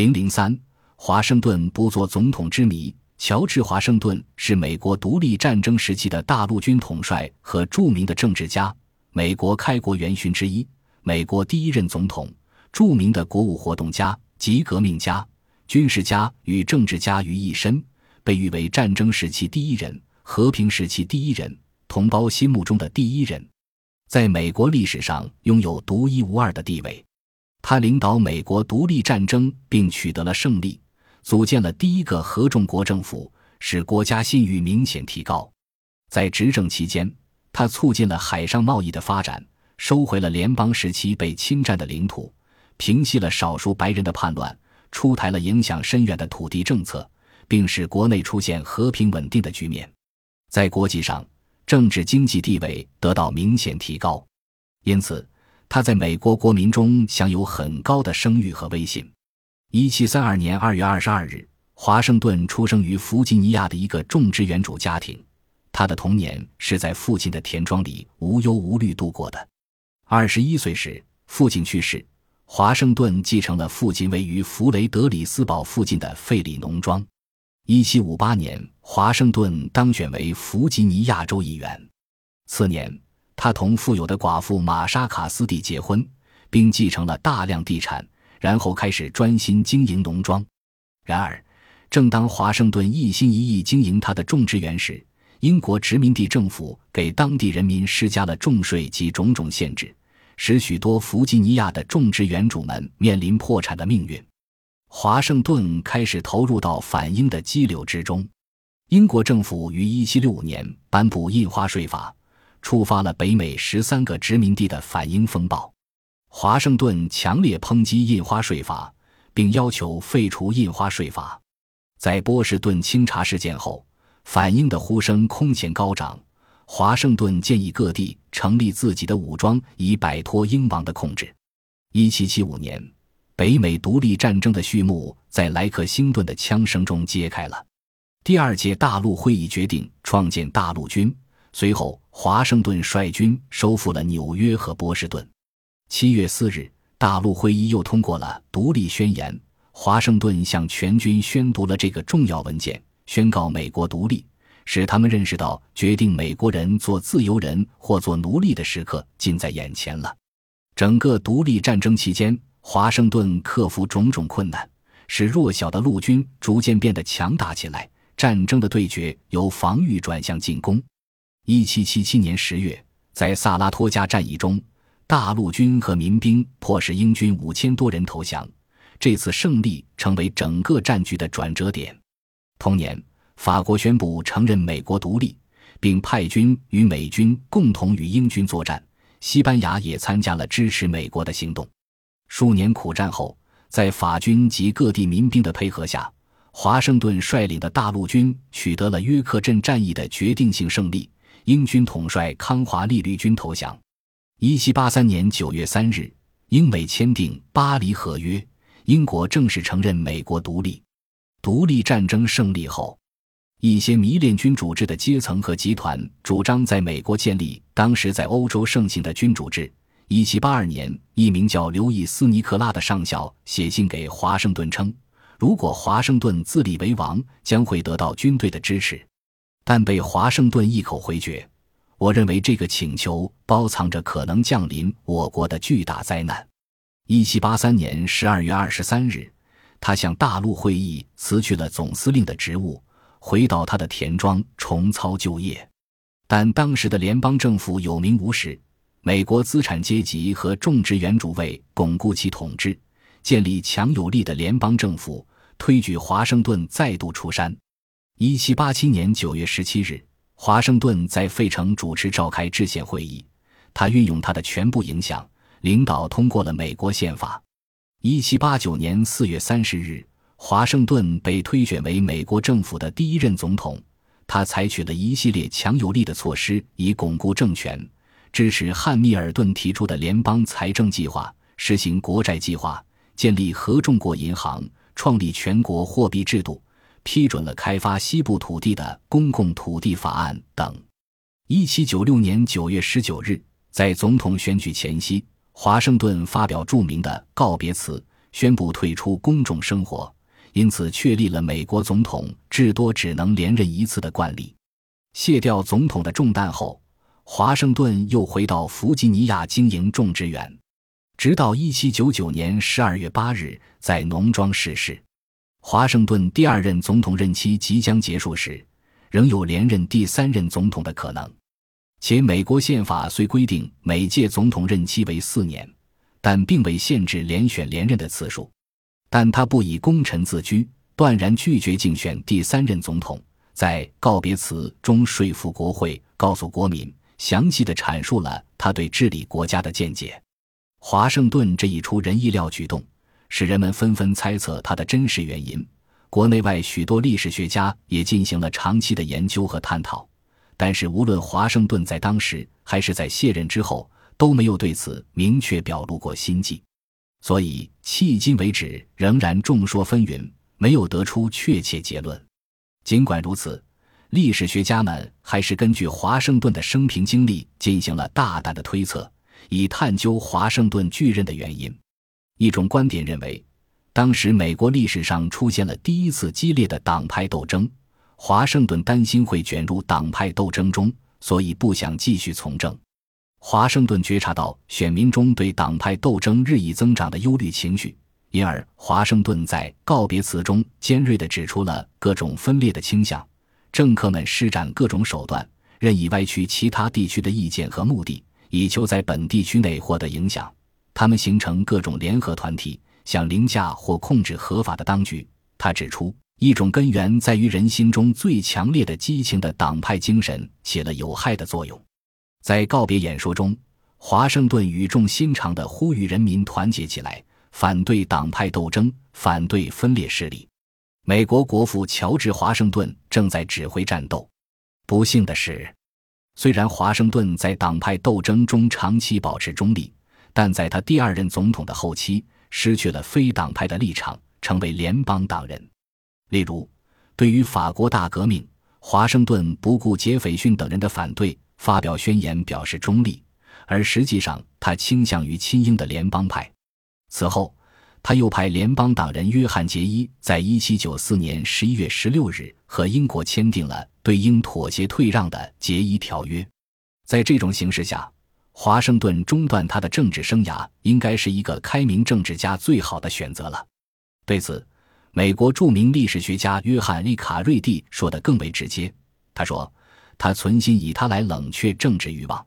零零三，华盛顿不做总统之谜。乔治·华盛顿是美国独立战争时期的大陆军统帅和著名的政治家，美国开国元勋之一，美国第一任总统，著名的国务活动家及革命家、军事家与政治家于一身，被誉为战争时期第一人、和平时期第一人、同胞心目中的第一人，在美国历史上拥有独一无二的地位。他领导美国独立战争并取得了胜利，组建了第一个合众国政府，使国家信誉明显提高。在执政期间，他促进了海上贸易的发展，收回了联邦时期被侵占的领土，平息了少数白人的叛乱，出台了影响深远的土地政策，并使国内出现和平稳定的局面。在国际上，政治经济地位得到明显提高，因此。他在美国国民中享有很高的声誉和威信。一七三二年二月二十二日，华盛顿出生于弗吉尼亚的一个种植园主家庭。他的童年是在父亲的田庄里无忧无虑度过的。二十一岁时，父亲去世，华盛顿继承了父亲位于弗雷德里斯堡附近的费里农庄。一七五八年，华盛顿当选为弗吉尼亚州议员。次年。他同富有的寡妇玛莎·卡斯蒂结婚，并继承了大量地产，然后开始专心经营农庄。然而，正当华盛顿一心一意经营他的种植园时，英国殖民地政府给当地人民施加了重税及种种限制，使许多弗吉尼亚的种植园主们面临破产的命运。华盛顿开始投入到反英的激流之中。英国政府于1765年颁布印花税法。触发了北美十三个殖民地的反英风暴，华盛顿强烈抨击印花税法，并要求废除印花税法。在波士顿清查事件后，反英的呼声空前高涨。华盛顿建议各地成立自己的武装，以摆脱英王的控制。一七七五年，北美独立战争的序幕在莱克星顿的枪声中揭开了。第二届大陆会议决定创建大陆军。随后，华盛顿率军收复了纽约和波士顿。七月四日，大陆会议又通过了独立宣言。华盛顿向全军宣读了这个重要文件，宣告美国独立，使他们认识到决定美国人做自由人或做奴隶的时刻近在眼前了。整个独立战争期间，华盛顿克服种种困难，使弱小的陆军逐渐变得强大起来。战争的对决由防御转向进攻。一七七七年十月，在萨拉托加战役中，大陆军和民兵迫使英军五千多人投降。这次胜利成为整个战局的转折点。同年，法国宣布承认美国独立，并派军与美军共同与英军作战。西班牙也参加了支持美国的行动。数年苦战后，在法军及各地民兵的配合下，华盛顿率领的大陆军取得了约克镇战役的决定性胜利。英军统帅康华利率军投降。一七八三年九月三日，英美签订《巴黎合约》，英国正式承认美国独立。独立战争胜利后，一些迷恋君主制的阶层和集团主张在美国建立当时在欧洲盛行的君主制。一七八二年，一名叫刘易斯·尼克拉的上校写信给华盛顿称，如果华盛顿自立为王，将会得到军队的支持。但被华盛顿一口回绝。我认为这个请求包藏着可能降临我国的巨大灾难。一七八三年十二月二十三日，他向大陆会议辞去了总司令的职务，回到他的田庄重操旧业。但当时的联邦政府有名无实，美国资产阶级和种植园主为巩固其统治，建立强有力的联邦政府，推举华盛顿再度出山。一七八七年九月十七日，华盛顿在费城主持召开制宪会议。他运用他的全部影响，领导通过了美国宪法。一七八九年四月三十日，华盛顿被推选为美国政府的第一任总统。他采取了一系列强有力的措施，以巩固政权，支持汉密尔顿提出的联邦财政计划，实行国债计划，建立合众国银行，创立全国货币制度。批准了开发西部土地的公共土地法案等。一七九六年九月十九日，在总统选举前夕，华盛顿发表著名的告别词，宣布退出公众生活，因此确立了美国总统至多只能连任一次的惯例。卸掉总统的重担后，华盛顿又回到弗吉尼亚经营种植园，直到1799年12月8日在农庄逝世。华盛顿第二任总统任期即将结束时，仍有连任第三任总统的可能。且美国宪法虽规定每届总统任期为四年，但并未限制连选连任的次数。但他不以功臣自居，断然拒绝竞选第三任总统。在告别词中说服国会，告诉国民，详细的阐述了他对治理国家的见解。华盛顿这一出人意料举动，使人们纷纷猜测他的真实原因。国内外许多历史学家也进行了长期的研究和探讨。但是，无论华盛顿在当时还是在卸任之后，都没有对此明确表露过心迹，所以迄今为止仍然众说纷纭，没有得出确切结论。尽管如此，历史学家们还是根据华盛顿的生平经历进行了大胆的推测，以探究华盛顿拒任的原因。一种观点认为，当时美国历史上出现了第一次激烈的党派斗争。华盛顿担心会卷入党派斗争中，所以不想继续从政。华盛顿觉察到选民中对党派斗争日益增长的忧虑情绪，因而华盛顿在告别词中尖锐地指出了各种分裂的倾向。政客们施展各种手段，任意歪曲其他地区的意见和目的，以求在本地区内获得影响。他们形成各种联合团体，想凌驾或控制合法的当局。他指出。一种根源在于人心中最强烈的激情的党派精神起了有害的作用。在告别演说中，华盛顿语重心长地呼吁人民团结起来，反对党派斗争，反对分裂势力。美国国父乔治·华盛顿正在指挥战斗。不幸的是，虽然华盛顿在党派斗争中长期保持中立，但在他第二任总统的后期，失去了非党派的立场，成为联邦党人。例如，对于法国大革命，华盛顿不顾杰斐逊等人的反对，发表宣言表示中立，而实际上他倾向于亲英的联邦派。此后，他又派联邦党人约翰·杰伊在1794年11月16日和英国签订了对英妥协退让的《杰伊条约》。在这种形势下，华盛顿中断他的政治生涯，应该是一个开明政治家最好的选择了。对此，美国著名历史学家约翰利卡瑞蒂说的更为直接。他说：“他存心以他来冷却政治欲望。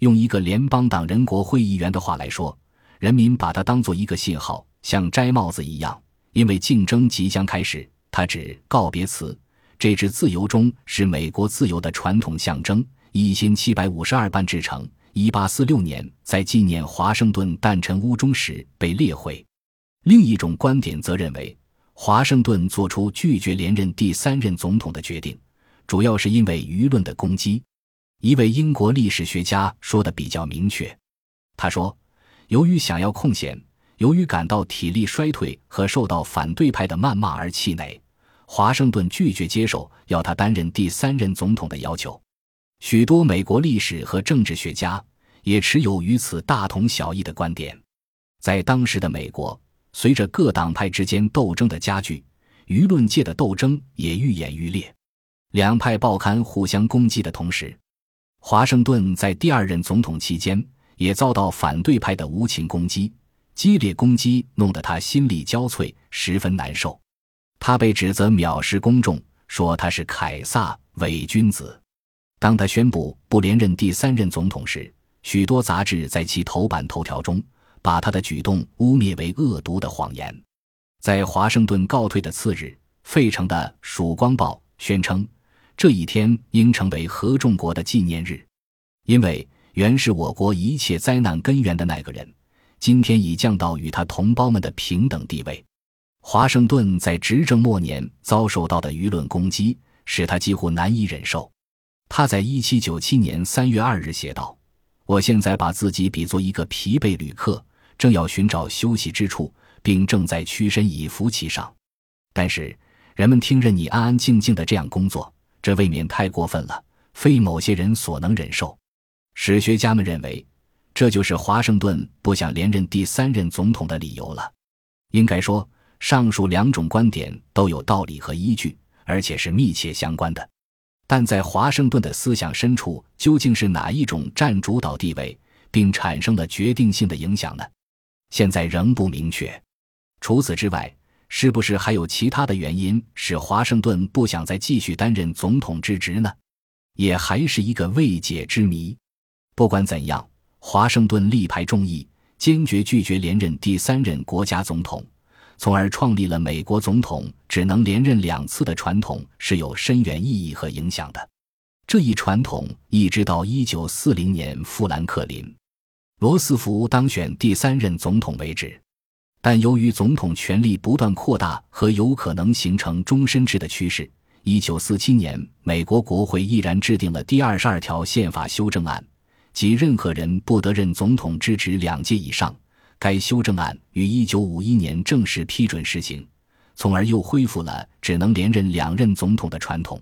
用一个联邦党人国会议员的话来说，人民把他当做一个信号，像摘帽子一样，因为竞争即将开始。他指告别词，这支自由钟是美国自由的传统象征，一千七百五十二瓣制成，一八四六年在纪念华盛顿诞辰屋中时被列毁。另一种观点则认为。”华盛顿做出拒绝连任第三任总统的决定，主要是因为舆论的攻击。一位英国历史学家说的比较明确，他说：“由于想要空闲，由于感到体力衰退和受到反对派的谩骂而气馁，华盛顿拒绝接受要他担任第三任总统的要求。”许多美国历史和政治学家也持有与此大同小异的观点。在当时的美国。随着各党派之间斗争的加剧，舆论界的斗争也愈演愈烈。两派报刊互相攻击的同时，华盛顿在第二任总统期间也遭到反对派的无情攻击。激烈攻击弄得他心力交瘁，十分难受。他被指责藐视公众，说他是凯撒伪君子。当他宣布不连任第三任总统时，许多杂志在其头版头条中。把他的举动污蔑为恶毒的谎言。在华盛顿告退的次日，费城的《曙光报》宣称，这一天应成为合众国的纪念日，因为原是我国一切灾难根源的那个人，今天已降到与他同胞们的平等地位。华盛顿在执政末年遭受到的舆论攻击，使他几乎难以忍受。他在一七九七年三月二日写道：“我现在把自己比作一个疲惫旅客。”正要寻找休息之处，并正在屈身以服其上，但是人们听任你安安静静的这样工作，这未免太过分了，非某些人所能忍受。史学家们认为，这就是华盛顿不想连任第三任总统的理由了。应该说，上述两种观点都有道理和依据，而且是密切相关的。但在华盛顿的思想深处，究竟是哪一种占主导地位，并产生了决定性的影响呢？现在仍不明确。除此之外，是不是还有其他的原因使华盛顿不想再继续担任总统之职呢？也还是一个未解之谜。不管怎样，华盛顿力排众议，坚决拒绝连任第三任国家总统，从而创立了美国总统只能连任两次的传统，是有深远意义和影响的。这一传统一直到一九四零年富兰克林·罗斯福当选第三任总统为止。但由于总统权力不断扩大和有可能形成终身制的趋势，一九四七年，美国国会毅然制定了第二十二条宪法修正案，即任何人不得任总统之职两届以上。该修正案于一九五一年正式批准实行，从而又恢复了只能连任两任总统的传统。